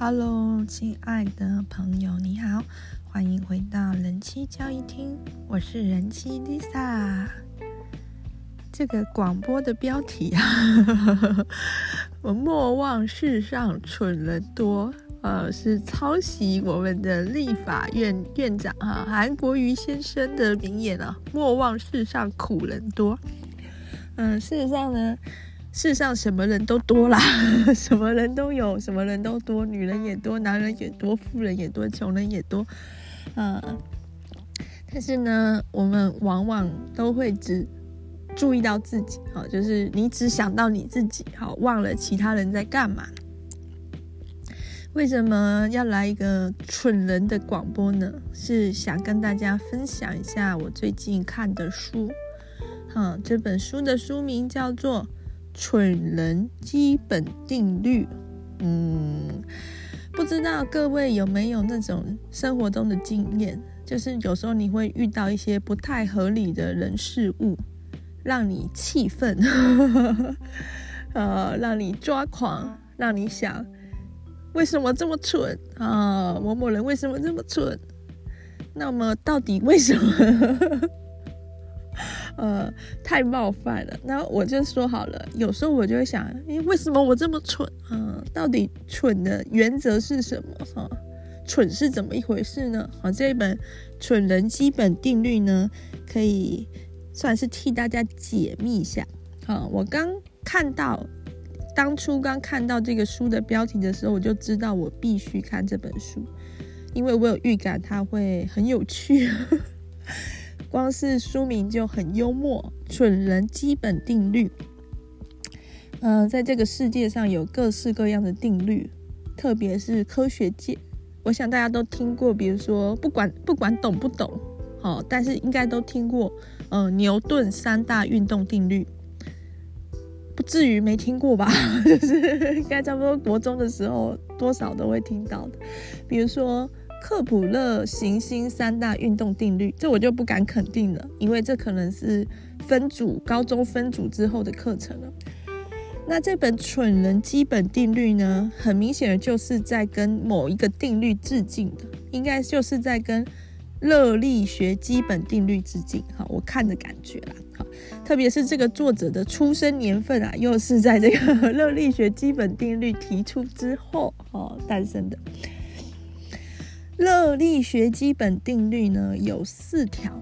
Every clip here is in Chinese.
Hello，亲爱的朋友，你好，欢迎回到人妻交易厅，我是人妻 Lisa。这个广播的标题啊，我莫忘世上蠢人多，呃，是抄袭我们的立法院院长哈韩国瑜先生的名言啊，莫忘世上苦人多。嗯、事实上呢。世上什么人都多啦，什么人都有，什么人都多，女人也多，男人也多，富人也多，穷人也多，啊、呃，但是呢，我们往往都会只注意到自己，好，就是你只想到你自己，好，忘了其他人在干嘛。为什么要来一个蠢人的广播呢？是想跟大家分享一下我最近看的书，嗯，这本书的书名叫做。蠢人基本定律，嗯，不知道各位有没有那种生活中的经验，就是有时候你会遇到一些不太合理的人事物，让你气愤，呃，让你抓狂，让你想为什么这么蠢啊？某某人为什么这么蠢？那么到底为什么？呃，太冒犯了。那我就说好了，有时候我就会想，诶，为什么我这么蠢？啊、到底蠢的原则是什么？哈、蠢是怎么一回事呢？好、这一本《蠢人基本定律》呢，可以算是替大家解密一下。好、我刚看到，当初刚看到这个书的标题的时候，我就知道我必须看这本书，因为我有预感它会很有趣。光是书名就很幽默，《蠢人基本定律》。嗯、在这个世界上有各式各样的定律，特别是科学界，我想大家都听过。比如说，不管不管懂不懂，好、哦，但是应该都听过。呃，牛顿三大运动定律，不至于没听过吧？就是应该差不多国中的时候，多少都会听到的。比如说。克普勒行星三大运动定律，这我就不敢肯定了，因为这可能是分组高中分组之后的课程了。那这本蠢人基本定律呢，很明显的就是在跟某一个定律致敬的，应该就是在跟热力学基本定律致敬。哈，我看的感觉啦，哈，特别是这个作者的出生年份啊，又是在这个 热力学基本定律提出之后哦诞生的。热力学基本定律呢，有四条，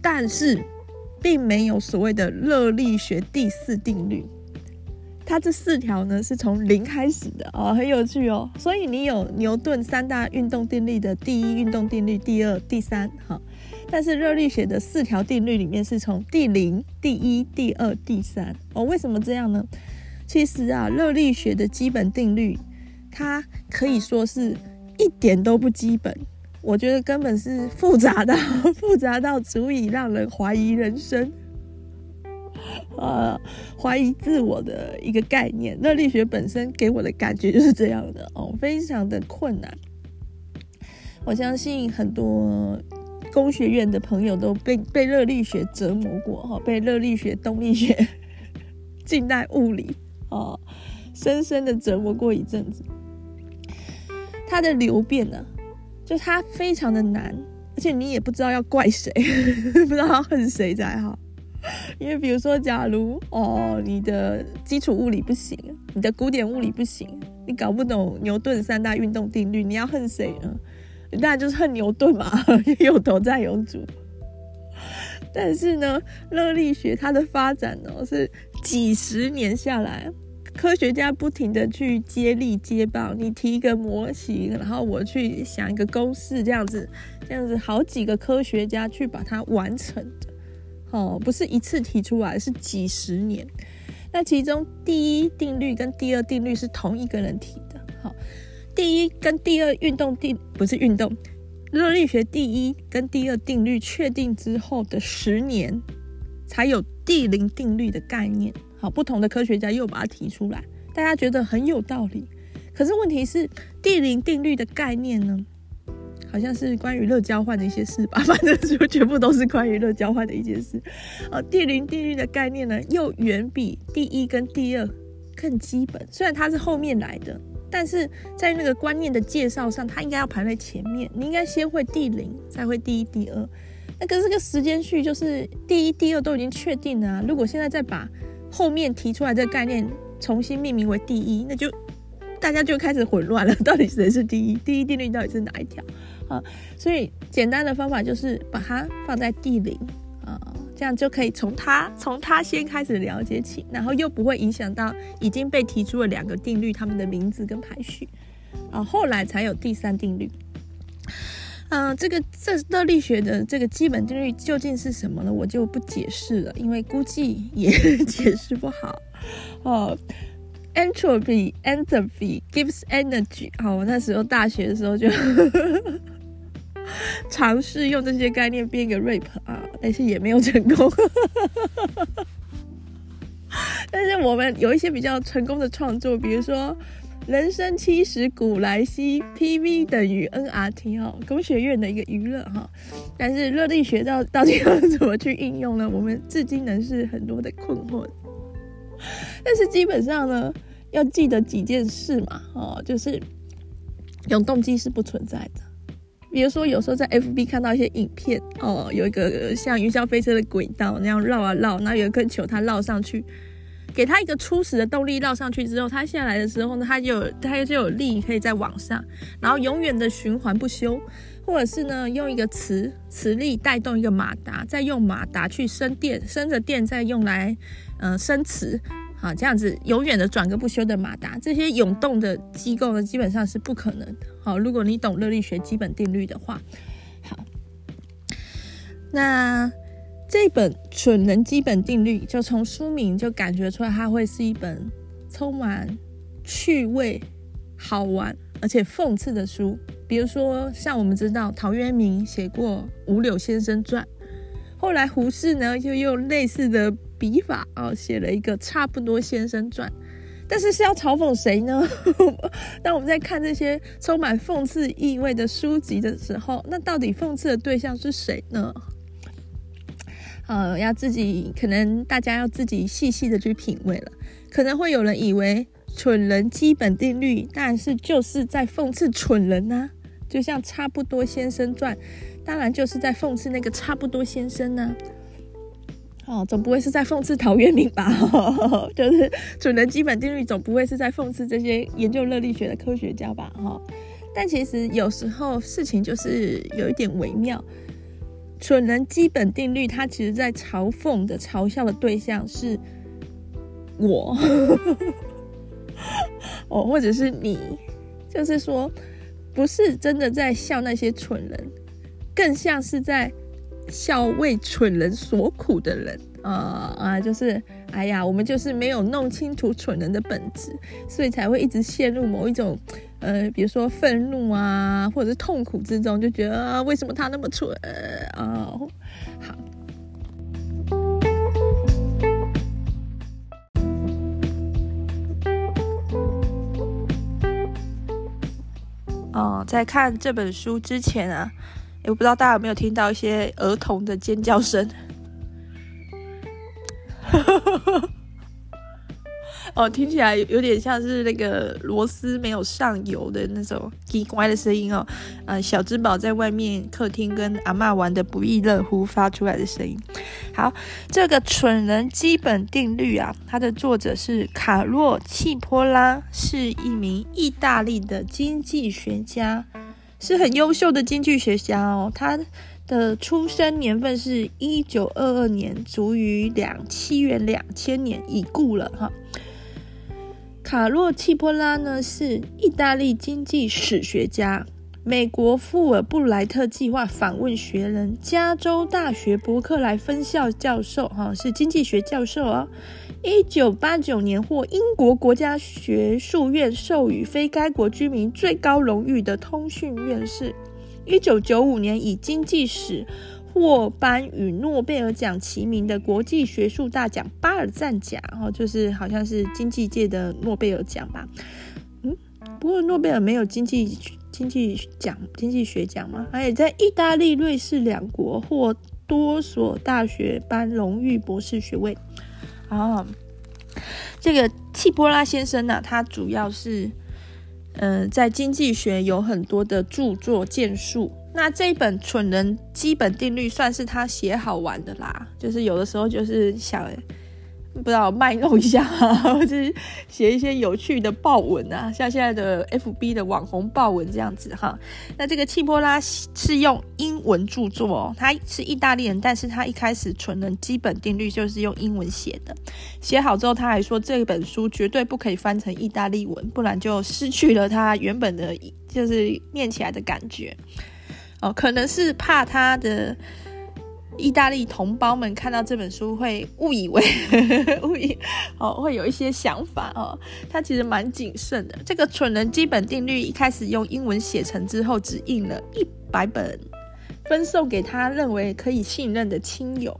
但是并没有所谓的热力学第四定律。它这四条呢是从零开始的哦，很有趣哦。所以你有牛顿三大运动定律的第一运动定律、第二、第三，哈。但是热力学的四条定律里面是从第零、第一、第二、第三哦。为什么这样呢？其实啊，热力学的基本定律，它可以说是。一点都不基本，我觉得根本是复杂到 复杂到足以让人怀疑人生，呃，怀疑自我的一个概念。热力学本身给我的感觉就是这样的哦，非常的困难。我相信很多工学院的朋友都被被热力学折磨过哈，被热力学、动力学、近代物理哦，深深的折磨过一阵子。它的流变呢，就它非常的难，而且你也不知道要怪谁，不知道要恨谁才好。因为比如说，假如哦，你的基础物理不行，你的古典物理不行，你搞不懂牛顿三大运动定律，你要恨谁呢？当然就是恨牛顿嘛，有头债有主。但是呢，热力学它的发展呢，是几十年下来。科学家不停的去接力接棒，你提一个模型，然后我去想一个公式，这样子，这样子，好几个科学家去把它完成的，哦，不是一次提出来，是几十年。那其中第一定律跟第二定律是同一个人提的，好，第一跟第二运动定不是运动，热力学第一跟第二定律确定之后的十年，才有第零定律的概念。好，不同的科学家又把它提出来，大家觉得很有道理。可是问题是，地零定律的概念呢，好像是关于热交换的一些事吧？反正就全部都是关于热交换的一件事。呃，地零定律的概念呢，又远比第一跟第二更基本。虽然它是后面来的，但是在那个观念的介绍上，它应该要排在前面。你应该先会地零，再会第一、第二。那个这个时间序就是第一、第二都已经确定了。如果现在再把后面提出来这个概念重新命名为第一，那就大家就开始混乱了。到底谁是第一？第一定律到底是哪一条啊？所以简单的方法就是把它放在第零啊。这样就可以从它从它先开始了解起，然后又不会影响到已经被提出了两个定律，它们的名字跟排序，啊，后来才有第三定律。嗯、这个这热力学的这个基本定律究竟是什么呢？我就不解释了，因为估计也 解释不好。哦，entropy entropy gives energy。好，我那时候大学的时候就。尝试用这些概念编一个 rap 啊，但是也没有成功。但是我们有一些比较成功的创作，比如说人生七十古来稀，PV 等于 nRT 哈，工学院的一个娱乐哈。但是热力学到到底要怎么去应用呢？我们至今仍是很多的困惑。但是基本上呢，要记得几件事嘛，哦，就是永动机是不存在的。比如说，有时候在 FB 看到一些影片，哦，有一个像云霄飞车的轨道那样绕啊绕，然后有一颗球它绕上去，给它一个初始的动力绕上去之后，它下来的时候呢，它就有它就有力可以再往上，然后永远的循环不休，或者是呢用一个磁磁力带动一个马达，再用马达去生电，生着电再用来嗯、呃、生磁。啊，这样子永远的转个不休的马达，这些永动的机构呢，基本上是不可能的。好，如果你懂热力学基本定律的话，好，那这本《蠢人基本定律》就从书名就感觉出来，它会是一本充满趣味、好玩而且讽刺的书。比如说，像我们知道陶渊明写过《五柳先生传》，后来胡适呢就用类似的。笔法啊，写了一个差不多先生传，但是是要嘲讽谁呢？当我们在看这些充满讽刺意味的书籍的时候，那到底讽刺的对象是谁呢？呃，要自己可能大家要自己细细的去品味了。可能会有人以为蠢人基本定律，但是就是在讽刺蠢人呢、啊，就像差不多先生传，当然就是在讽刺那个差不多先生呢、哦，总不会是在讽刺陶渊明吧？就是蠢人基本定律，总不会是在讽刺这些研究热力学的科学家吧？哈，但其实有时候事情就是有一点微妙。蠢人基本定律，它其实在嘲讽的、嘲笑的对象是我，哦，或者是你，就是说，不是真的在笑那些蠢人，更像是在。笑为蠢人所苦的人啊、啊，就是哎呀，我们就是没有弄清楚蠢人的本质，所以才会一直陷入某一种呃，比如说愤怒啊，或者是痛苦之中，就觉得啊，为什么他那么蠢啊？好，哦，在看这本书之前啊。我不知道大家有没有听到一些儿童的尖叫声？哦，听起来有点像是那个螺丝没有上油的那种奇怪的声音哦。呃，小之宝在外面客厅跟阿嬷玩的不亦乐乎发出来的声音。好，这个蠢人基本定律啊，它的作者是卡洛契波拉，是一名意大利的经济学家。是很优秀的经济学家哦，他的出生年份是一九二二年，卒于两七元两千年，已故了哈。卡洛契波拉呢是意大利经济史学家，美国富尔布莱特计划访问学人，加州大学伯克莱分校教授哈，是经济学教授哦。一九八九年获英国国家学术院授予非该国居民最高荣誉的通讯院士。一九九五年以经济史获颁与诺贝尔奖齐名的国际学术大奖巴尔赞奖，哦，就是好像是经济界的诺贝尔奖吧。嗯，不过诺贝尔没有经济经济奖、经济学奖吗？而且在意大利、瑞士两国获多所大学颁荣誉博士学位。哦，这个契波拉先生呢、啊，他主要是嗯、呃，在经济学有很多的著作建树。那这一本《蠢人基本定律》算是他写好玩的啦，就是有的时候就是想。不知道卖弄一下，或者是写一些有趣的爆文啊，像现在的 FB 的网红爆文这样子哈。那这个契波拉是用英文著作哦，他是意大利人，但是他一开始蠢人基本定律就是用英文写的。写好之后，他还说这本书绝对不可以翻成意大利文，不然就失去了他原本的，就是念起来的感觉。哦，可能是怕他的。意大利同胞们看到这本书会误以为 误以哦，会有一些想法哦。他其实蛮谨慎的。这个蠢人基本定律一开始用英文写成之后，只印了一百本，分送给他认为可以信任的亲友。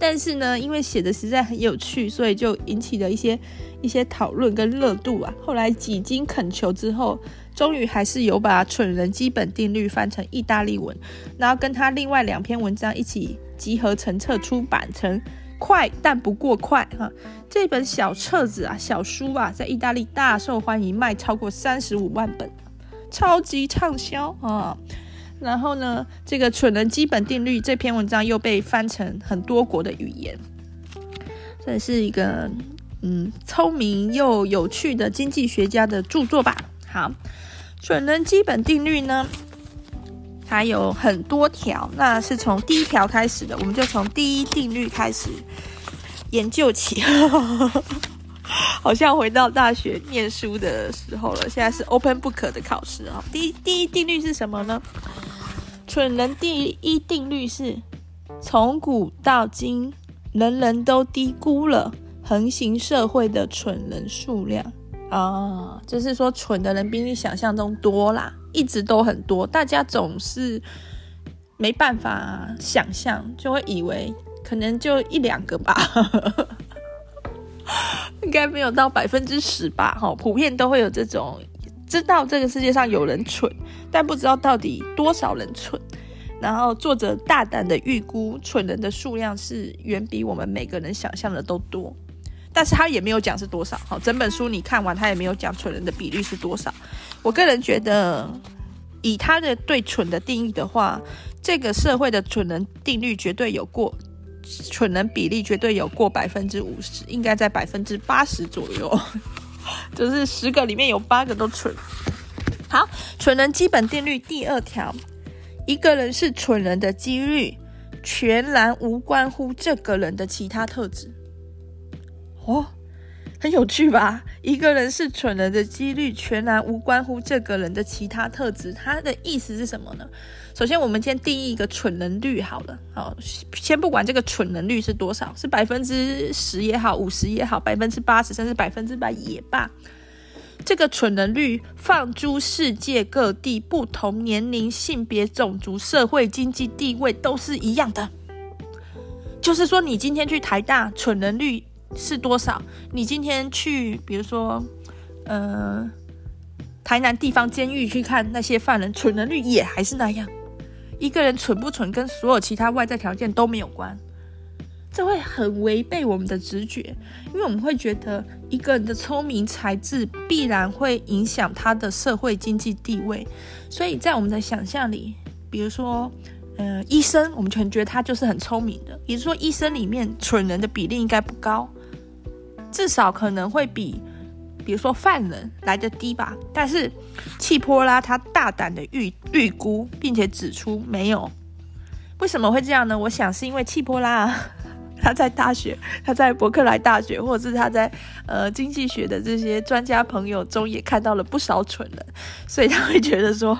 但是呢，因为写的实在很有趣，所以就引起了一些一些讨论跟热度啊。后来几经恳求之后，终于还是有把蠢人基本定律翻成意大利文，然后跟他另外两篇文章一起。集合成册出版成快但不过快哈，这本小册子啊，小书啊，在意大利大受欢迎，卖超过三十五万本，超级畅销啊。然后呢，这个蠢人基本定律这篇文章又被翻成很多国的语言，这是一个嗯聪明又有趣的经济学家的著作吧。好，蠢人基本定律呢，它有很多条，那是从第一条开始的，我们就从第一定律开始研究起，好像回到大学念书的时候了。现在是 open book 的考试啊。第一第一定律是什么呢？蠢人第一定律是：从古到今，人人都低估了横行社会的蠢人数量啊，就是说蠢的人比你想象中多啦。一直都很多，大家总是没办法想象，就会以为可能就一两个吧，应该没有到百分之十吧。哈，普遍都会有这种知道这个世界上有人蠢，但不知道到底多少人蠢。然后作者大胆的预估，蠢人的数量是远比我们每个人想象的都多，但是他也没有讲是多少。好，整本书你看完，他也没有讲蠢人的比例是多少。我个人觉得，以他的对蠢的定义的话，这个社会的蠢人定律绝对有过，蠢人比例绝对有过百分之五十，应该在百分之八十左右，就是十个里面有八个都蠢。好，蠢人基本定律第二条，一个人是蠢人的几率，全然无关乎这个人的其他特质。哦。很有趣吧？一个人是蠢人的几率，全然无关乎这个人的其他特质。他的意思是什么呢？首先，我们先定义一个蠢人率好了。好，先不管这个蠢人率是多少，是百分之十也好，五十也好，百分之八十甚至百分之百也罢。这个蠢人率放诸世界各地，不同年龄、性别、种族、社会、经济地位都是一样的。就是说，你今天去台大，蠢人率。是多少？你今天去，比如说，呃，台南地方监狱去看那些犯人，蠢人率也还是那样。一个人蠢不蠢，跟所有其他外在条件都没有关，这会很违背我们的直觉，因为我们会觉得一个人的聪明才智必然会影响他的社会经济地位，所以在我们的想象里，比如说。呃，医生，我们全觉得他就是很聪明的，也就是说，医生里面蠢人的比例应该不高，至少可能会比，比如说犯人来的低吧。但是契波拉他大胆的预预估，并且指出没有，为什么会这样呢？我想是因为契波拉他在大学，他在伯克莱大学，或者是他在呃经济学的这些专家朋友中也看到了不少蠢人，所以他会觉得说。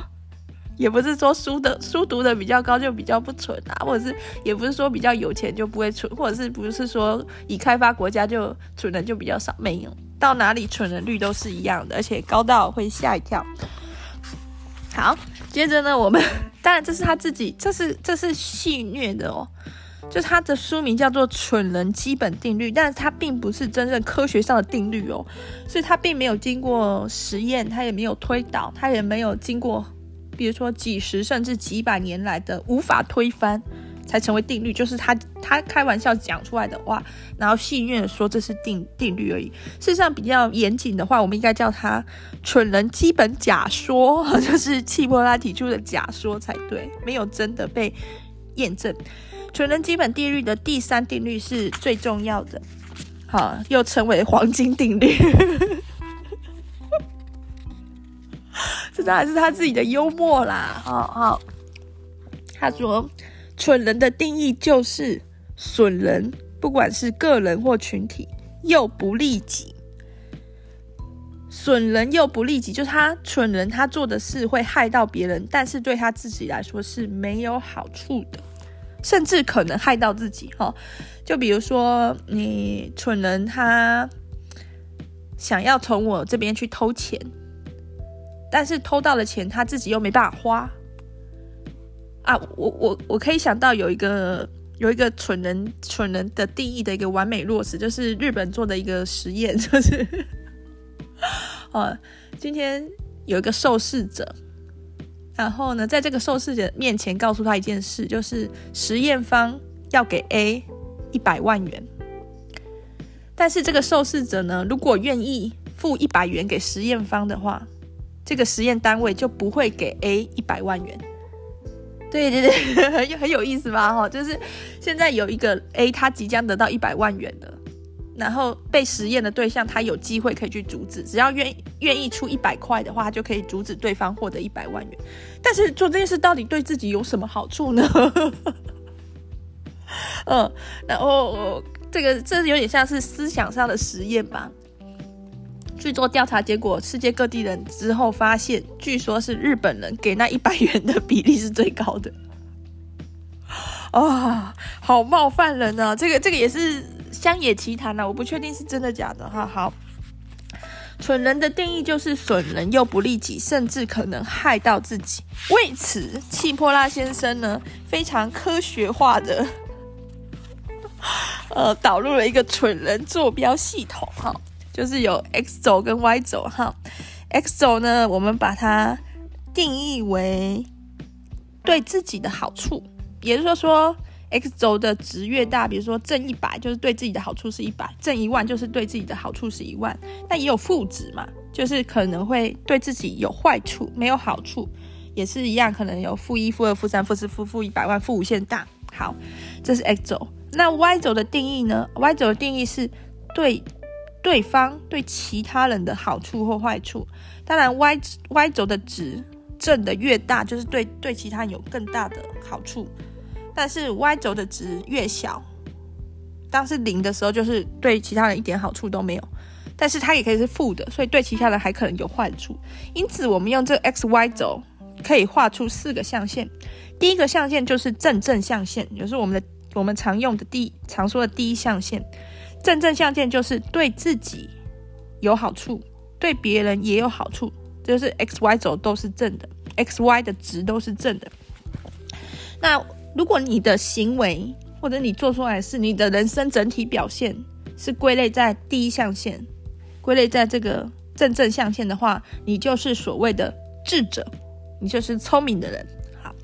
也不是说书的书读的比较高就比较不蠢啊，或者是也不是说比较有钱就不会蠢，或者是不是说已开发国家就蠢人就比较少，没有，到哪里蠢人率都是一样的，而且高到会吓一跳。好，接着呢，我们当然这是他自己，这是这是戏谑的哦，就他的书名叫做《蠢人基本定律》，但是它并不是真正科学上的定律哦，所以它并没有经过实验，它也没有推导，它也没有经过。比如说几十甚至几百年来的无法推翻，才成为定律，就是他他开玩笑讲出来的话，然后戏谑说这是定定律而已。事实上，比较严谨的话，我们应该叫它蠢人基本假说，就是契波拉提出的假说才对，没有真的被验证。蠢人基本定律的第三定律是最重要的，好，又称为黄金定律。这当然是他自己的幽默啦，好好。他说。蠢人的定义就是损人，不管是个人或群体，又不利己。损人又不利己，就是他蠢人，他做的事会害到别人，但是对他自己来说是没有好处的，甚至可能害到自己。哈，就比如说你蠢人，他想要从我这边去偷钱，但是偷到了钱，他自己又没办法花。啊，我我我可以想到有一个有一个蠢人蠢人的定义的一个完美落实，就是日本做的一个实验，就是，呃，今天有一个受试者，然后呢，在这个受试者面前告诉他一件事，就是实验方要给 A 一百万元，但是这个受试者呢，如果愿意付一百元给实验方的话，这个实验单位就不会给 A 一百万元。对对对，很有 很有意思吧？哈，就是现在有一个 A，他即将得到一百万元的，然后被实验的对象他有机会可以去阻止，只要愿意愿意出一百块的话，他就可以阻止对方获得一百万元。但是做这件事到底对自己有什么好处呢？嗯，然后这个这有点像是思想上的实验吧。去做调查，结果世界各地人之后发现，据说是日本人给那一百元的比例是最高的。啊、好冒犯人啊！这个这个也是乡野奇谈啊，我不确定是真的假的哈。好，蠢人的定义就是损人又不利己，甚至可能害到自己。为此，契波拉先生呢非常科学化的，呃，导入了一个蠢人坐标系统哈。就是有 X 轴跟 Y 轴哈，X 轴呢，我们把它定义为对自己的好处，也就是说，X 轴的值越大，比如说正一百就是对自己的好处是一百，正一万就是对自己的好处是一万，那也有负值嘛，就是可能会对自己有坏处，没有好处，也是一样，可能有负一、负二、负三、负四、负负一百万、负无限大。好，这是 X 轴。那 Y 轴的定义呢？Y 轴的定义是对。对方对其他人的好处或坏处，当然 Y Y 轴的值正的越大，就是对对其他人有更大的好处。但是 Y 轴的值越小，当是零的时候，就是对其他人一点好处都没有。但是它也可以是负的，所以对其他人还可能有坏处。因此，我们用这个 X Y 轴可以画出四个象限。第一个象限就是正正象限，也就是我们的我们常用的第常说的第一象限。正正象限就是对自己有好处，对别人也有好处，就是 x y 轴都是正的，x y 的值都是正的。那如果你的行为或者你做出来的事，你的人生整体表现是归类在第一象限，归类在这个正正象限的话，你就是所谓的智者，你就是聪明的人。好，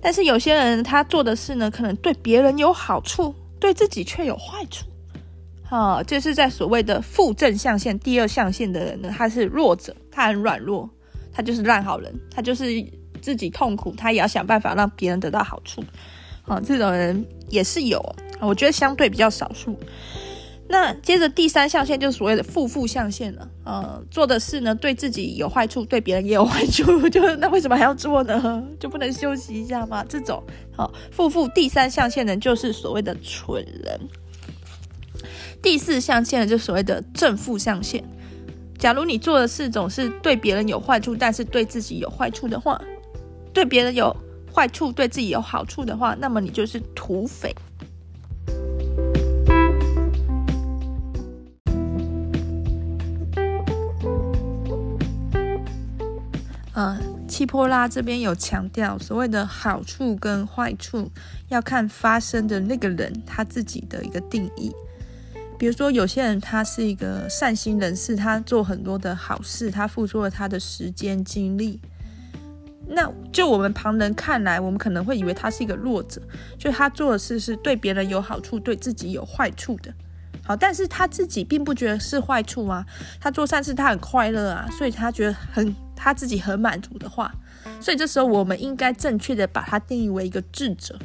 但是有些人他做的事呢，可能对别人有好处，对自己却有坏处。啊，就是在所谓的负正象限第二象限的人呢，他是弱者，他很软弱，他就是烂好人，他就是自己痛苦，他也要想办法让别人得到好处。啊，这种人也是有，我觉得相对比较少数。那接着第三象限就是所谓的负负象限了。呃，做的事呢，对自己有坏处，对别人也有坏处，就那为什么还要做呢？就不能休息一下吗？这种好负负第三象限的人就是所谓的蠢人。第四象限就所谓的正负象限。假如你做的事总是对别人有坏处，但是对自己有坏处的话，对别人有坏处，对自己有好处的话，那么你就是土匪。嗯，契波拉这边有强调，所谓的好处跟坏处要看发生的那个人他自己的一个定义。比如说，有些人他是一个善心人士，他做很多的好事，他付出了他的时间精力。那就我们旁人看来，我们可能会以为他是一个弱者，就他做的事是对别人有好处，对自己有坏处的。好，但是他自己并不觉得是坏处啊，他做善事他很快乐啊，所以他觉得很他自己很满足的话，所以这时候我们应该正确的把他定义为一个智者，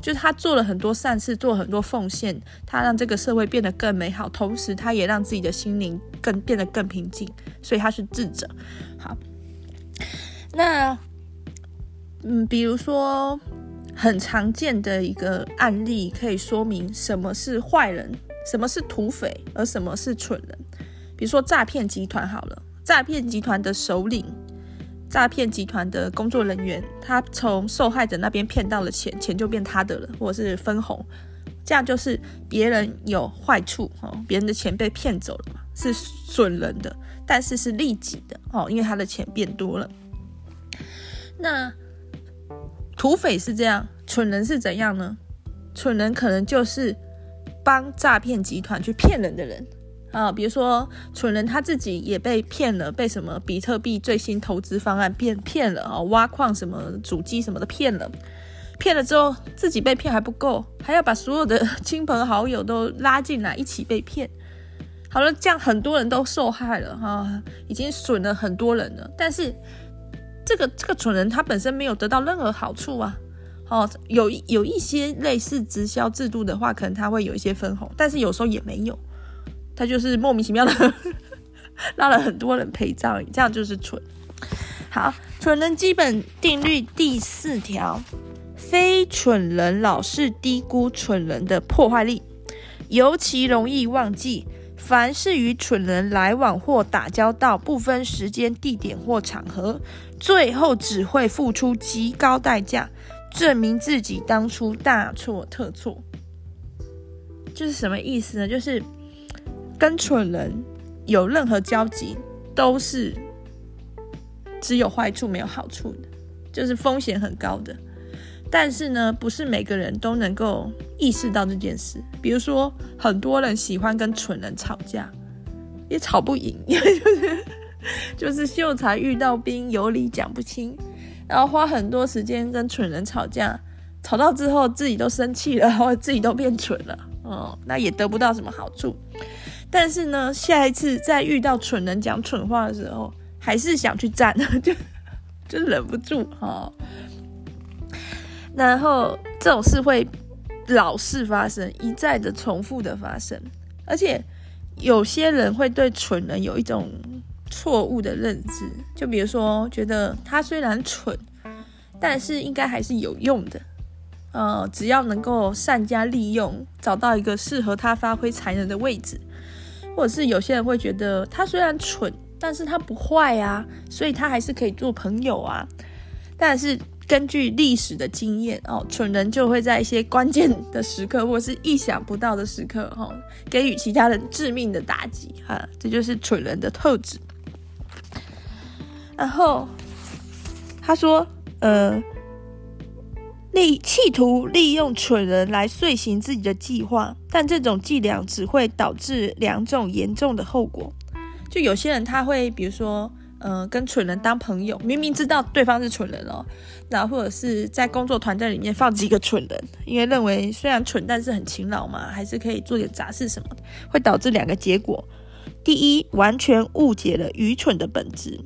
就是他做了很多善事，做了很多奉献，他让这个社会变得更美好，同时他也让自己的心灵更变得更平静，所以他是智者。好，那嗯，比如说很常见的一个案例，可以说明什么是坏人。什么是土匪，而什么是蠢人？比如说诈骗集团好了，诈骗集团的首领，诈骗集团的工作人员，他从受害者那边骗到了钱，钱就变他的了，或者是分红，这样就是别人有坏处哦，别人的钱被骗走了嘛，是损人的，但是是利己的哦，因为他的钱变多了。那土匪是这样，蠢人是怎样呢？蠢人可能就是。帮诈骗集团去骗人的人啊，比如说蠢人他自己也被骗了，被什么比特币最新投资方案骗骗了啊，挖矿什么主机什么的骗了，骗了之后自己被骗还不够，还要把所有的 亲朋好友都拉进来一起被骗。好了，这样很多人都受害了哈，已经损了很多人了。但是这个这个蠢人他本身没有得到任何好处啊。哦，有有一些类似直销制度的话，可能他会有一些分红，但是有时候也没有，他就是莫名其妙的 拉了很多人陪葬，这样就是蠢。好，蠢人基本定律第四条，非蠢人老是低估蠢人的破坏力，尤其容易忘记，凡是与蠢人来往或打交道，不分时间、地点或场合，最后只会付出极高代价。证明自己当初大错特错，就是什么意思呢？就是跟蠢人有任何交集，都是只有坏处没有好处的，就是风险很高的。但是呢，不是每个人都能够意识到这件事。比如说，很多人喜欢跟蠢人吵架，也吵不赢，因为就是就是秀才遇到兵，有理讲不清。然后花很多时间跟蠢人吵架，吵到之后自己都生气了，然 后自己都变蠢了，哦，那也得不到什么好处。但是呢，下一次再遇到蠢人讲蠢话的时候，还是想去站，就就忍不住哦。然后这种事会老是发生，一再的重复的发生，而且有些人会对蠢人有一种。错误的认知，就比如说，觉得他虽然蠢，但是应该还是有用的，呃，只要能够善加利用，找到一个适合他发挥才能的位置，或者是有些人会觉得他虽然蠢，但是他不坏啊，所以他还是可以做朋友啊。但是根据历史的经验哦，蠢人就会在一些关键的时刻，或是意想不到的时刻，哦，给予其他人致命的打击啊，这就是蠢人的特质。然后他说：“呃，利企图利用蠢人来遂行自己的计划，但这种伎俩只会导致两种严重的后果。就有些人他会，比如说，呃，跟蠢人当朋友，明明知道对方是蠢人哦，然后或者是在工作团队里面放几个蠢人，因为认为虽然蠢，但是很勤劳嘛，还是可以做点杂事什么，会导致两个结果：第一，完全误解了愚蠢的本质。”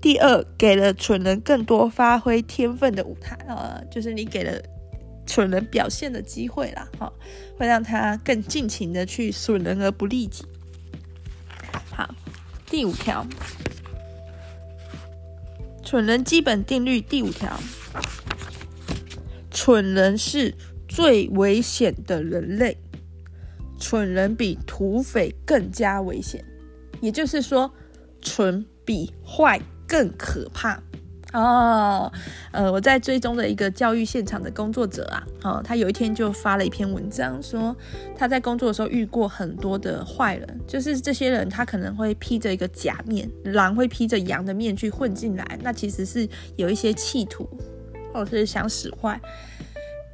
第二，给了蠢人更多发挥天分的舞台呃，就是你给了蠢人表现的机会啦，哈，会让他更尽情的去损人而不利己。好，第五条，蠢人基本定律第五条，蠢人是最危险的人类，蠢人比土匪更加危险，也就是说，蠢比坏。更可怕哦，呃，我在追踪的一个教育现场的工作者啊，哦，他有一天就发了一篇文章，说他在工作的时候遇过很多的坏人，就是这些人他可能会披着一个假面，狼会披着羊的面具混进来，那其实是有一些企图，或者是想使坏，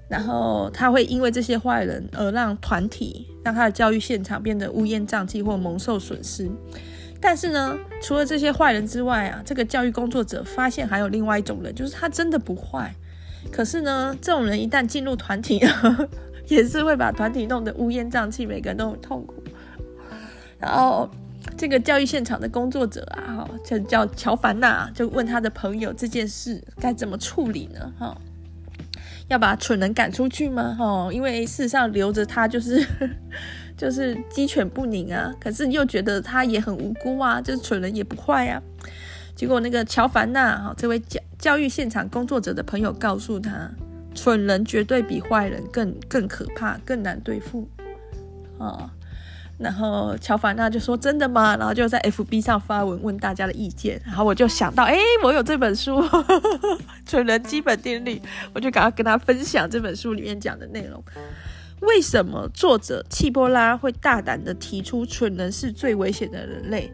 然后他会因为这些坏人而让团体，让他的教育现场变得乌烟瘴气或蒙受损失。但是呢，除了这些坏人之外啊，这个教育工作者发现还有另外一种人，就是他真的不坏，可是呢，这种人一旦进入团体，也是会把团体弄得乌烟瘴气，每个人都很痛苦。然后这个教育现场的工作者啊，哈，就叫乔凡娜，就问他的朋友这件事该怎么处理呢？哈，要把蠢人赶出去吗？哈，因为事实上留着他就是。就是鸡犬不宁啊，可是又觉得他也很无辜啊，就是蠢人也不坏啊。结果那个乔凡娜哈，这位教教育现场工作者的朋友告诉他，蠢人绝对比坏人更更可怕，更难对付啊。然后乔凡娜就说：“真的吗？”然后就在 FB 上发文问大家的意见。然后我就想到，哎，我有这本书《蠢人基本定律》，我就赶快跟他分享这本书里面讲的内容。为什么作者契波拉会大胆的提出蠢人是最危险的人类？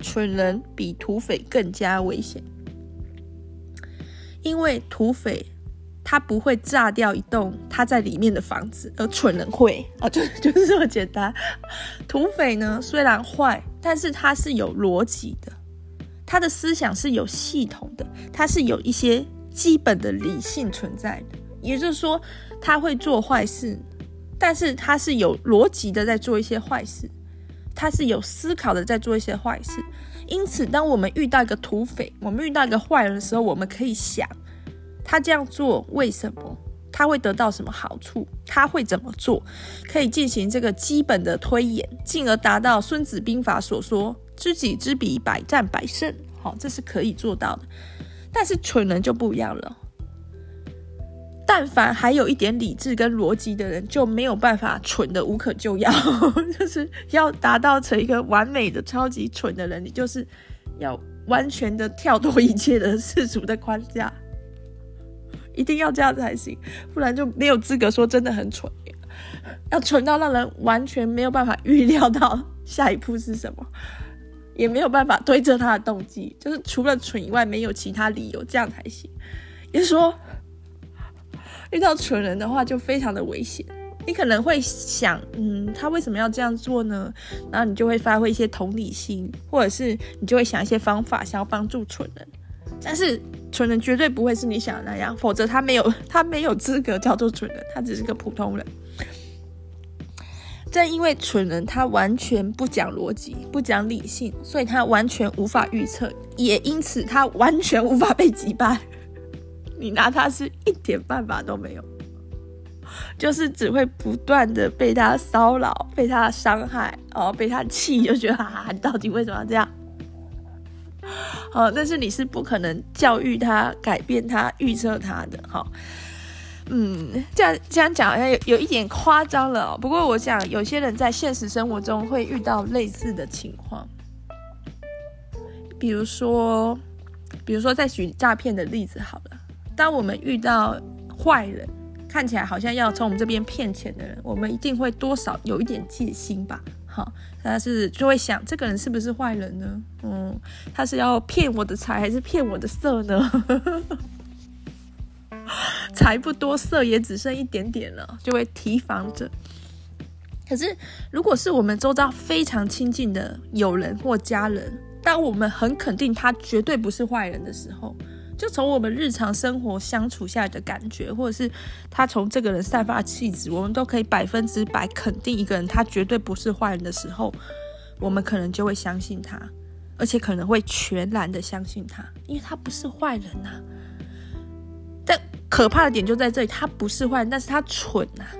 蠢人比土匪更加危险，因为土匪他不会炸掉一栋他在里面的房子，而蠢人会啊，就就是这么简单。土匪呢，虽然坏，但是他是有逻辑的，他的思想是有系统的，他是有一些基本的理性存在的，也就是说，他会做坏事。但是他是有逻辑的在做一些坏事，他是有思考的在做一些坏事。因此，当我们遇到一个土匪，我们遇到一个坏人的时候，我们可以想，他这样做为什么？他会得到什么好处？他会怎么做？可以进行这个基本的推演，进而达到《孙子兵法》所说“知己知彼，百战百胜”。好，这是可以做到的。但是蠢人就不一样了。但凡还有一点理智跟逻辑的人，就没有办法蠢得无可救药。就是要达到成一个完美的超级蠢的人，你就是要完全的跳脱一切的世俗的框架，一定要这样才行，不然就没有资格说真的很蠢。要蠢到让人完全没有办法预料到下一步是什么，也没有办法推测他的动机，就是除了蠢以外没有其他理由，这样才行。也就是说。遇到蠢人的话，就非常的危险。你可能会想，嗯，他为什么要这样做呢？然后你就会发挥一些同理心，或者是你就会想一些方法，想要帮助蠢人。但是蠢人绝对不会是你想的那样，否则他没有他没有资格叫做蠢人，他只是个普通人。正因为蠢人他完全不讲逻辑，不讲理性，所以他完全无法预测，也因此他完全无法被击败。你拿他是一点办法都没有，就是只会不断的被他骚扰，被他伤害，哦，被他气，就觉得啊，你到底为什么要这样？好，但是你是不可能教育他、改变他、预测他的。好，嗯，这样这样讲好像有有一点夸张了哦。不过我想，有些人在现实生活中会遇到类似的情况，比如说，比如说在举诈骗的例子好了。当我们遇到坏人，看起来好像要从我们这边骗钱的人，我们一定会多少有一点戒心吧？好，但是就会想，这个人是不是坏人呢？嗯，他是要骗我的财还是骗我的色呢？财不多，色也只剩一点点了，就会提防着。可是，如果是我们周遭非常亲近的友人或家人，当我们很肯定他绝对不是坏人的时候，就从我们日常生活相处下来的感觉，或者是他从这个人散发气质，我们都可以百分之百肯定一个人他绝对不是坏人的时候，我们可能就会相信他，而且可能会全然的相信他，因为他不是坏人呐、但可怕的点就在这里，他不是坏人，但是他蠢呐、啊。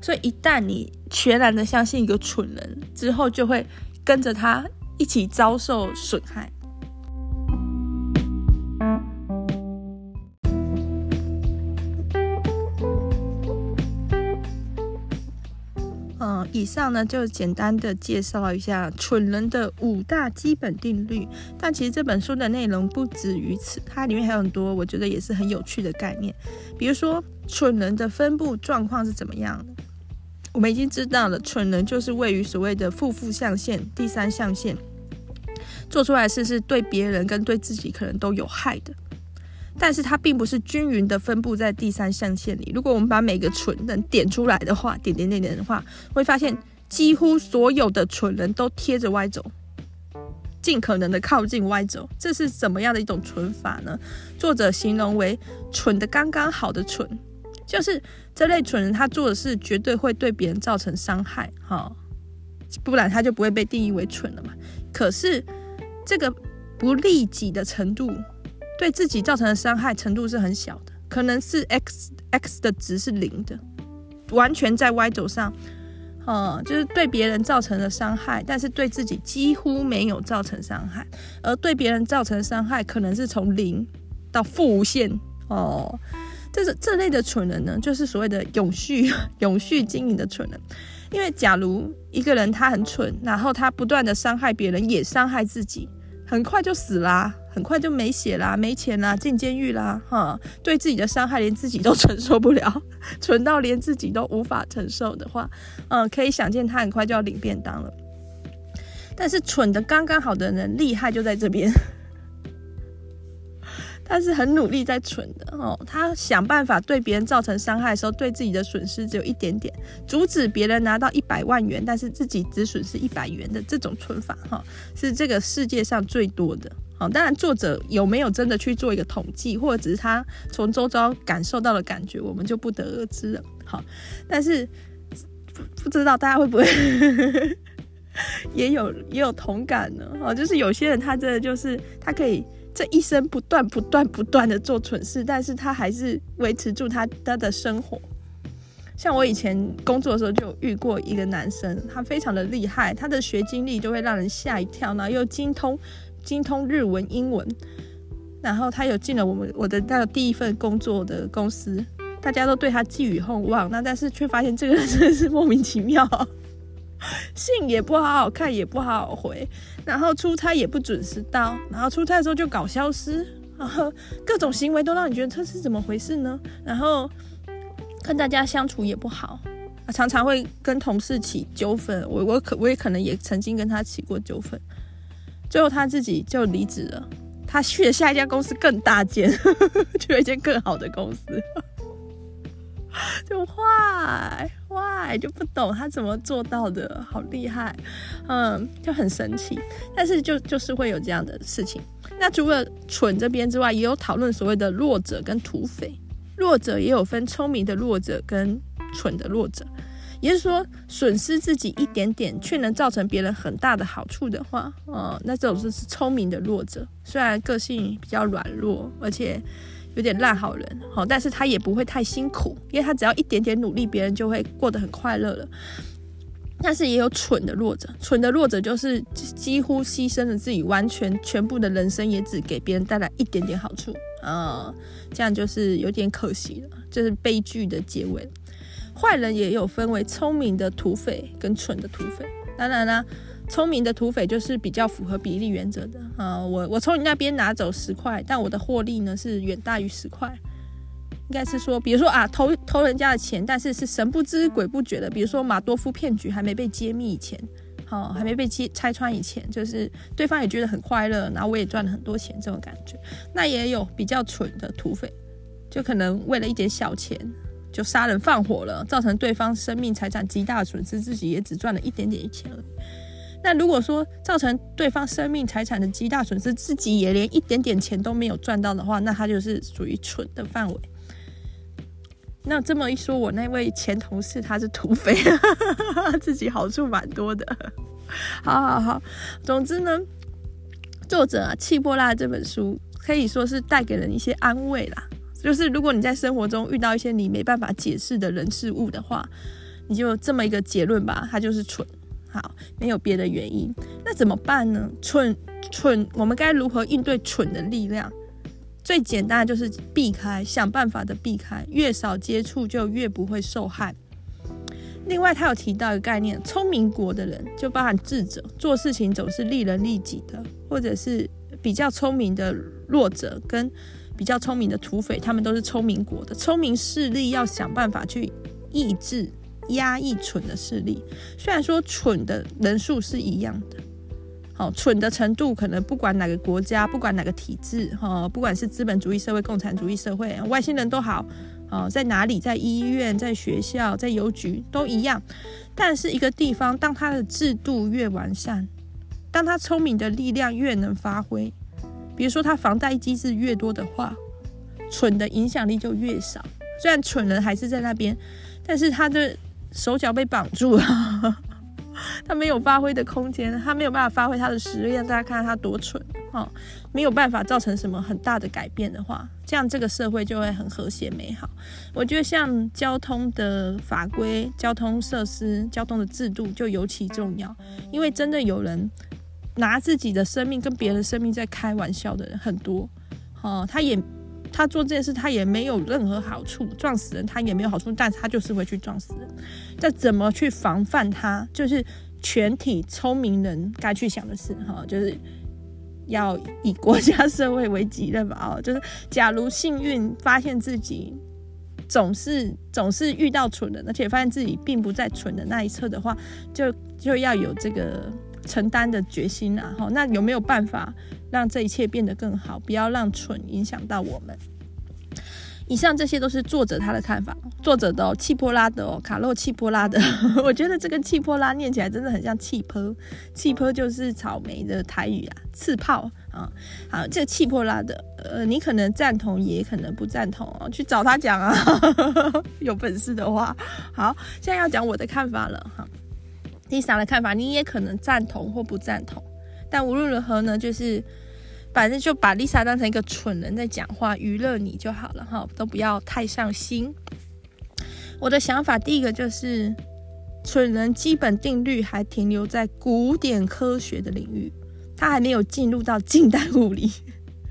所以一旦你全然的相信一个蠢人之后，就会跟着他一起遭受损害。以上呢，就简单的介绍一下蠢人的五大基本定律。但其实这本书的内容不止于此，它里面还有很多我觉得也是很有趣的概念。比如说，蠢人的分布状况是怎么样的？我们已经知道了，蠢人就是位于所谓的负负象限、第三象限，做出来事是对别人跟对自己可能都有害的。但是它并不是均匀的分布在第三象限里。如果我们把每个蠢人点出来的话，点点点点的话，会发现几乎所有的蠢人都贴着 Y 轴。尽可能的靠近 Y 轴。这是怎么样的一种蠢法呢？作者形容为蠢的刚刚好的蠢，就是这类蠢人他做的事绝对会对别人造成伤害，哈，不然他就不会被定义为蠢了嘛。可是这个不利己的程度，对自己造成的伤害程度是很小的，可能是 x x 的值是零的，完全在 y 轴上，呃，就是对别人造成的伤害，但是对自己几乎没有造成伤害，而对别人造成的伤害可能是从零到负无限哦。这是这类的蠢人呢，就是所谓的永续 永续经营的蠢人，因为假如一个人他很蠢，然后他不断的伤害别人，也伤害自己。很快就死啦、很快就没血啦，没钱啦，进监狱啦，哈，对自己的伤害连自己都承受不了，蠢到连自己都无法承受的话，嗯，可以想见他很快就要领便当了。但是蠢的刚刚好的人厉害就在这边。他是很努力在存的哦，他想办法对别人造成伤害的时候，对自己的损失只有一点点，阻止别人拿到一百万元，但是自己只损失一百元的这种存法哈，是这个世界上最多的。好，当然作者有没有真的去做一个统计，或者只是他从周遭感受到的感觉，我们就不得而知了。好，但是不知道大家会不会 也有也有同感呢？哦，就是有些人他真的就是他可以。这一生不断、不断、不断的做蠢事，但是他还是维持住他他的生活。像我以前工作的时候，就有遇过一个男生，他非常的厉害，他的学经历就会让人吓一跳，然后又精通精通日文、英文，然后他有进了我们我的那个第一份工作的公司，大家都对他寄予厚望，那但是却发现这个人真的是莫名其妙。信也不好好看，也不好好回，然后出差也不准时到，然后出差的时候就搞消失，然 后各种行为都让你觉得这是怎么回事呢？然后跟大家相处也不好，常常会跟同事起纠纷。我我可我也可能也曾经跟他起过纠纷，最后他自己就离职了，他去了下一家公司更大间，去了一间更好的公司。就坏坏就不懂他怎么做到的，好厉害，嗯，就很神奇。但是就就是会有这样的事情。那除了蠢这边之外，也有讨论所谓的弱者跟土匪。弱者也有分聪明的弱者跟蠢的弱者，也就是说，损失自己一点点却能造成别人很大的好处的话，嗯，那这种就是聪明的弱者。虽然个性比较软弱，而且。有点烂好人，好，但是他也不会太辛苦，因为他只要一点点努力，别人就会过得很快乐了。但是也有蠢的弱者，蠢的弱者就是几乎牺牲了自己完全全部的人生，也只给别人带来一点点好处啊，这样就是有点可惜了，就是悲剧的结尾。坏人也有分为聪明的土匪跟蠢的土匪，当然啦。聪明的土匪就是比较符合比例原则的啊，我我从你那边拿走十块，但我的获利呢是远大于十块，应该是说，比如说啊，偷偷人家的钱，但是是神不知鬼不觉的，比如说马多夫骗局还没被揭秘以前，好，还没被揭拆穿以前，就是对方也觉得很快乐，然后我也赚了很多钱，这种感觉。那也有比较蠢的土匪，就可能为了一点小钱就杀人放火了，造成对方生命财产极大损失，自己也只赚了一点点钱而已。那如果说造成对方生命财产的极大损失，自己也连一点点钱都没有赚到的话，那他就是属于蠢的范围。那这么一说，我那位前同事他是土匪，自己好处蛮多的。好好好，总之呢，作者啊，气波拉这本书可以说是带给人一些安慰啦。就是如果你在生活中遇到一些你没办法解释的人事物的话，你就这么一个结论吧，他就是蠢。好，没有别的原因，那怎么办呢？蠢蠢，我们该如何应对蠢的力量？最简单的就是避开，想办法的避开，越少接触就越不会受害。另外，他有提到一个概念，聪明国的人就包含智者，做事情总是利人利己的，或者是比较聪明的弱者跟比较聪明的土匪，他们都是聪明国的，聪明势力要想办法去抑制。压抑蠢的势力，虽然说蠢的人数是一样的，好，蠢的程度可能不管哪个国家，不管哪个体制，哈，不管是资本主义社会、共产主义社会，外星人都好，啊，在哪里，在医院、在学校、在邮局都一样。但是一个地方，当它的制度越完善，当他聪明的力量越能发挥，比如说他防贷机制越多的话，蠢的影响力就越少。虽然蠢人还是在那边，但是他的手脚被绑住了，他没有发挥的空间，他没有办法发挥他的实力，让大家看看他多蠢。哦，没有办法造成什么很大的改变的话，这样这个社会就会很和谐美好。我觉得像交通的法规、交通设施、交通的制度就尤其重要，因为真的有人拿自己的生命跟别人的生命在开玩笑的人很多。哦，他也他做这件事，他也没有任何好处，撞死人他也没有好处，但是他就是会去撞死人。这怎么去防范他？就是全体聪明人该去想的事。哈，就是。要以国家社会为己任吧，哦，就是假如幸运发现自己总是总是遇到蠢人，而且发现自己并不在蠢的那一侧的话，就就要有这个承担的决心啊。哈，那有没有办法让这一切变得更好？不要让蠢影响到我们。以上这些都是作者他的看法，作者的哦，气泼拉的哦，卡洛气泼拉的。我觉得这个气泼拉念起来真的很像气泼，气泼就是草莓的台语啊，刺泡啊。好，这个气泼拉的，呃，你可能赞同，也可能不赞同哦，去找他讲啊，有本事的话。好，现在要讲我的看法了哈，Lisa 的看法，你也可能赞同或不赞同，但无论如何呢，就是。反正就把 Lisa 当成一个蠢人在讲话，娱乐你就好了哈，都不要太上心。我的想法，第一个就是，蠢人基本定律还停留在古典科学的领域，他还没有进入到近代物理。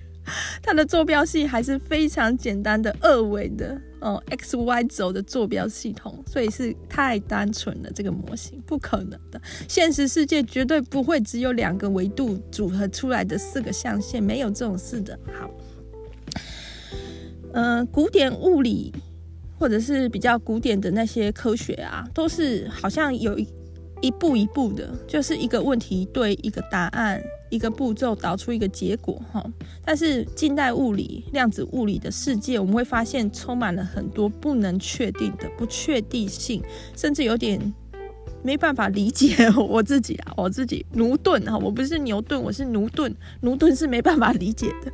它的坐标系还是非常简单的二维的哦，x y 轴的坐标系统，所以是太单纯了。这个模型不可能的，现实世界绝对不会只有两个维度组合出来的四个象限，没有这种事的。好，嗯、古典物理或者是比较古典的那些科学啊，都是好像有一一步一步的，就是一个问题对一个答案。一个步骤导出一个结果哈，但是近代物理、量子物理的世界，我们会发现充满了很多不能确定的不确定性，甚至有点没办法理解我自己啊，我自己駑钝哈，我不是牛顿，我是駑钝，駑钝是没办法理解的。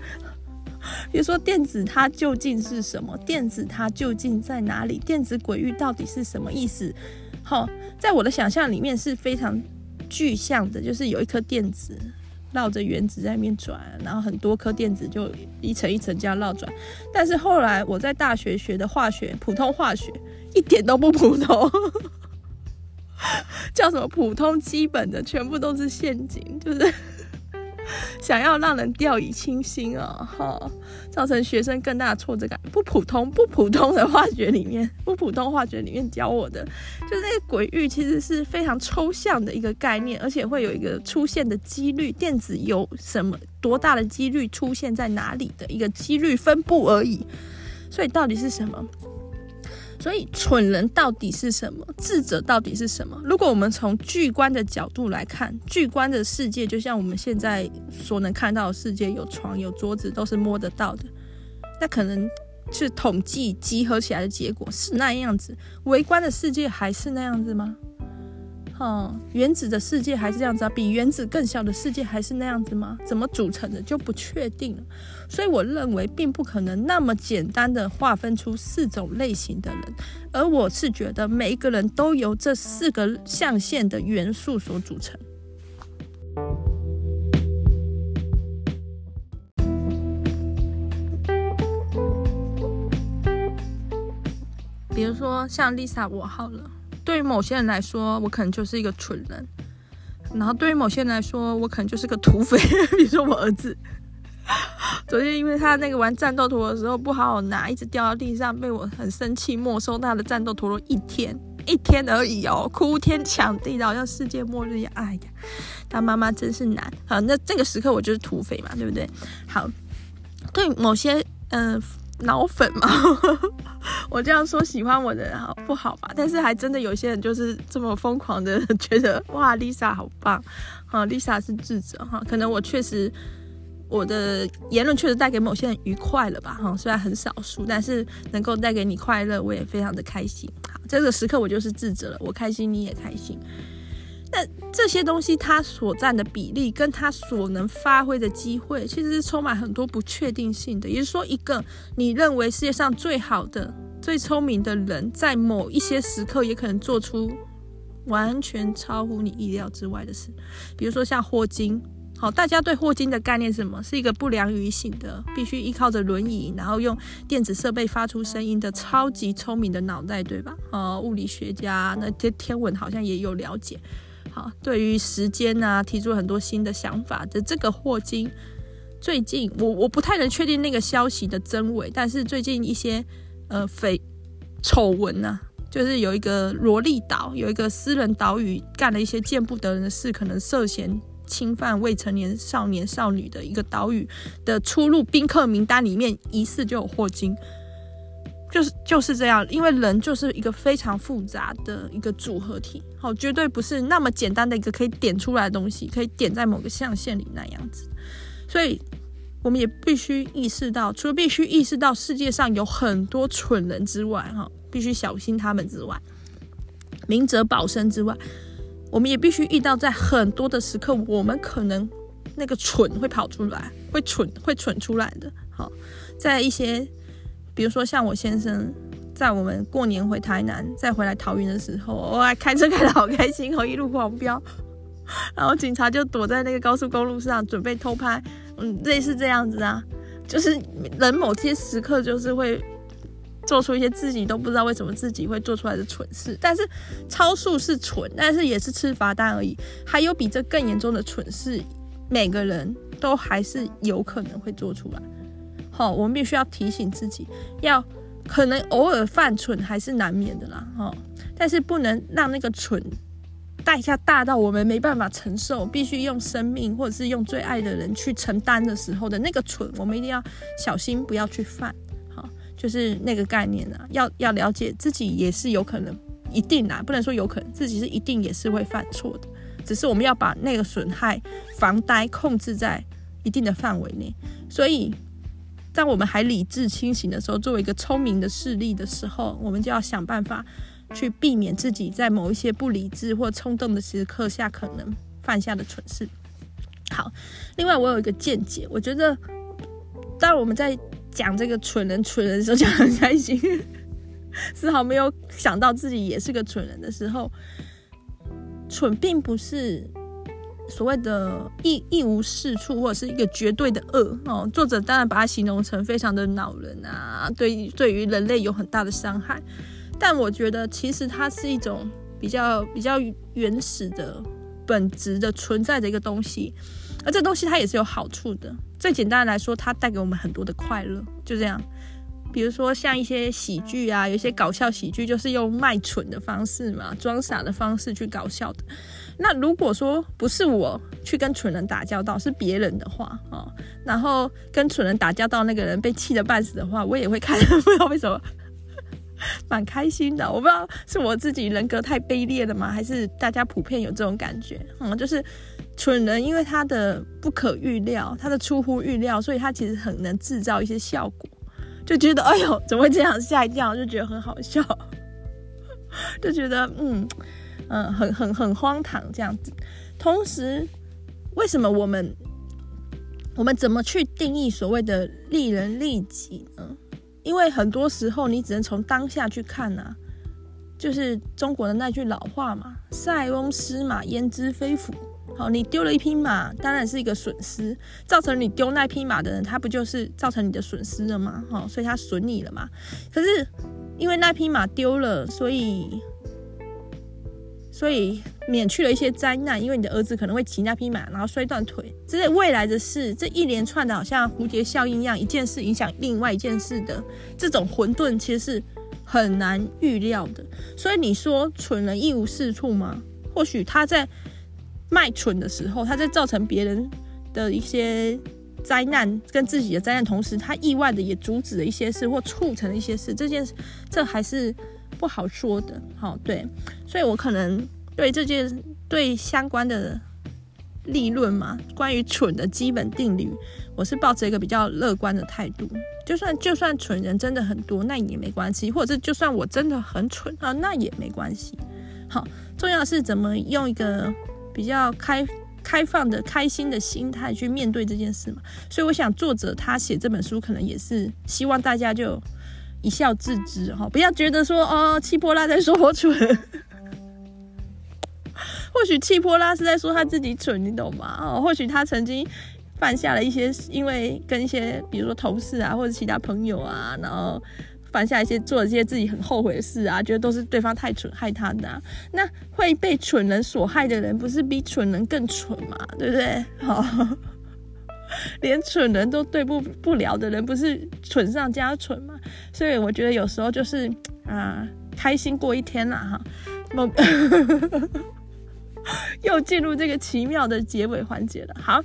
比如说电子它究竟是什么？电子它究竟在哪里？电子轨域到底是什么意思？好，在我的想象里面是非常具象的，就是有一颗电子。绕着原子在那边转，然后很多颗电子就一层一层这样绕转。但是后来我在大学学的化学，普通化学一点都不普通，叫什么普通基本的，全部都是陷阱，就是。想要让人掉以轻心啊，哈，造成学生更大的挫折感。不普通，不普通的化学里面，不普通化学里面教我的，就是那个轨域其实是非常抽象的一个概念，而且会有一个出现的几率，电子有什么多大的几率出现在哪里的一个几率分布而已。所以到底是什么？所以，蠢人到底是什么？智者到底是什么？如果我们从巨观的角度来看，巨观的世界就像我们现在所能看到的世界，有床、有桌子，都是摸得到的。那可能是统计集合起来的结果是那样子。微观的世界还是那样子吗？哦，原子的世界还是这样子啊？比原子更小的世界还是那样子吗？怎么组成的就不确定了。所以我认为并不可能那么简单的划分出四种类型的人，而我是觉得每一个人都由这四个象限的元素所组成。比如说像 Lisa 我好了。对于某些人来说，我可能就是一个蠢人；然后对于某些人来说，我可能就是个土匪。比如说我儿子，昨天因为他那个玩战斗陀螺的时候不好好拿，一直掉到地上，被我很生气，没收他的战斗陀螺一天，一天而已哦，哭天抢地的，好像世界末日一样。哎呀，他妈妈真是难。好，那这个时刻我就是土匪嘛，对不对？好，对某些嗯。脑粉嘛，我这样说喜欢我的人好不好吧？但是还真的有些人就是这么疯狂的觉得哇，Lisa 好棒，哈，Lisa 是智者哈。可能我确实我的言论确实带给某些人愉快了吧，哈，虽然很少数，但是能够带给你快乐，我也非常的开心。好，这个时刻我就是智者了，我开心你也开心。那这些东西它所占的比例，跟它所能发挥的机会，其实是充满很多不确定性的。也就是说，一个你认为世界上最好的、最聪明的人，在某一些时刻，也可能做出完全超乎你意料之外的事。比如说像霍金。好，大家对霍金的概念是什么？是一个不良于行的，必须依靠着轮椅，然后用电子设备发出声音的超级聪明的脑袋，对吧？呃，物理学家，那些天文好像也有了解。好，对于时间啊，提出很多新的想法的这个霍金，最近我我不太能确定那个消息的真伪，但是最近一些呃绯丑闻呐，就是有一个萝莉岛，有一个私人岛屿干了一些见不得人的事，可能涉嫌。侵犯未成年少年少女的一个岛屿的出入宾客名单里面，疑似就有霍金，就是就是这样，因为人就是一个非常复杂的一个组合体，好，绝对不是那么简单的一个可以点出来的东西，可以点在某个象限里那样子，所以我们也必须意识到，除了必须意识到世界上有很多蠢人之外，哈，必须小心他们之外，明哲保身之外。我们也必须遇到，在很多的时刻，我们可能那个蠢会跑出来，会蠢会蠢出来的。好，在一些，比如说像我先生，在我们过年回台南，再回来桃园的时候，我开车开得好开心，我一路狂飙，然后警察就躲在那个高速公路上准备偷拍，嗯，类似这样子啊，就是人某些时刻就是会。做出一些自己都不知道为什么自己会做出来的蠢事，但是超速是蠢，但是也是吃罚单而已。还有比这更严重的蠢事，每个人都还是有可能会做出来。好，我们必须要提醒自己，要可能偶尔犯蠢还是难免的啦。哈，但是不能让那个蠢代价大到我们没办法承受，必须用生命或者是用最爱的人去承担的时候的那个蠢，我们一定要小心，不要去犯。就是那个概念啊，要要了解自己也是有可能，一定啊，不能说有可能，自己是一定也是会犯错的，只是我们要把那个损害防呆控制在一定的范围内。所以，当我们还理智清醒的时候，作为一个聪明的势力的时候，我们就要想办法去避免自己在某一些不理智或冲动的时刻下可能犯下的蠢事。好，另外我有一个见解，我觉得，当我们在讲这个蠢人蠢人的时候，讲很开心，丝毫没有想到自己也是个蠢人的时候，蠢并不是所谓的一一无是处，或者是一个绝对的恶哦。作者当然把它形容成非常的恼人啊，对，对于人类有很大的伤害。但我觉得其实它是一种比较比较原始的本质的存在的一个东西。而这东西它也是有好处的。最简单来说，它带给我们很多的快乐，就这样。比如说像一些喜剧啊，有一些搞笑喜剧就是用卖蠢的方式嘛，装傻的方式去搞笑的。那如果说不是我去跟蠢人打交道，是别人的话啊，然后跟蠢人打交道，那个人被气得半死的话，我也会看，不知道为什么，蛮开心的。我不知道是我自己人格太卑劣了吗，还是大家普遍有这种感觉？嗯，就是。蠢人因为他的不可预料，他的出乎预料，所以他其实很能制造一些效果，就觉得哎呦怎么会这样，吓一跳，就觉得很好笑，就觉得嗯嗯很很很荒唐这样子。同时，为什么我们我们怎么去定义所谓的利人利己呢？因为很多时候你只能从当下去看啊，就是中国的那句老话嘛：“塞翁失马，焉知非福。”好，你丢了一匹马，当然是一个损失。造成你丢那匹马的人，他不就是造成你的损失了吗？好，所以他损你了嘛。可是因为那匹马丢了，所以所以免去了一些灾难。因为你的儿子可能会骑那匹马，然后摔断腿，这是未来的事。这一连串的，好像蝴蝶效应一样，一件事影响另外一件事的这种混沌，其实是很难预料的。所以你说蠢人一无是处吗？或许他在。卖蠢的时候，他在造成别人的一些灾难跟自己的灾难，同时他意外的也阻止了一些事或促成了一些事。这件事，这还是不好说的。好，对，所以我可能对这件对相关的立论嘛，关于蠢的基本定律，我是抱着一个比较乐观的态度。就算就算蠢人真的很多，那也没关系；或者就算我真的很蠢啊，那也没关系。好，重要的是怎么用一个比较开开放的、开心的心态去面对这件事嘛。所以我想，作者他写这本书，可能也是希望大家就一笑置之哈，不要觉得说哦，气泼辣在说我蠢。或许气泼拉是在说他自己蠢，你懂吗？哦，或许他曾经犯下了一些，因为跟一些比如说同事啊，或者其他朋友啊，然后犯下一些做了一些自己很后悔的事啊，觉得都是对方太蠢害他的啊。那会被蠢人所害的人，不是比蠢人更蠢吗？对不对？好，连蠢人都对不不了的人，不是蠢上加蠢吗？所以我觉得有时候就是啊，开心过一天啦，哈。又进入这个奇妙的结尾环节了。好，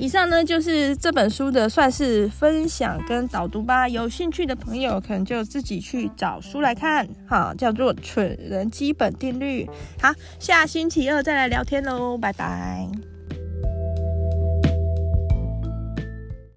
以上呢就是这本书的算是分享跟导读吧。有兴趣的朋友可能就自己去找书来看。好，叫做《蠢人基本定律》。好，下星期二再来聊天喽，拜拜。